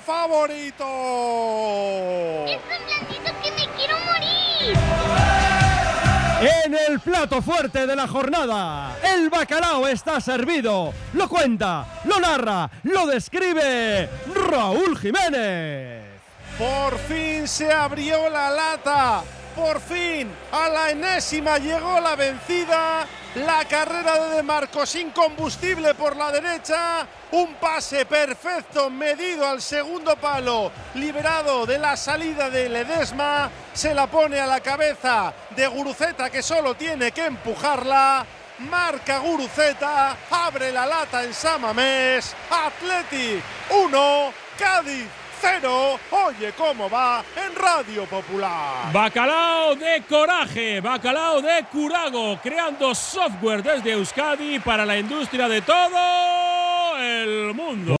favorito. ¡Es tan blandito que me quiero morir! En el plato fuerte de la jornada, el bacalao está servido. Lo cuenta, lo narra, lo describe Raúl Jiménez. Por fin se abrió la lata. Por fin, a la enésima llegó la vencida. La carrera de Marcos sin combustible por la derecha. Un pase perfecto medido al segundo palo. Liberado de la salida de Ledesma. Se la pone a la cabeza de Guruceta que solo tiene que empujarla. Marca Guruceta. Abre la lata en Samamés. Athletic 1. Cádiz cero. Oye cómo va en Radio Popular. Bacalao de coraje, bacalao de curago, creando software desde Euskadi para la industria de todo el mundo.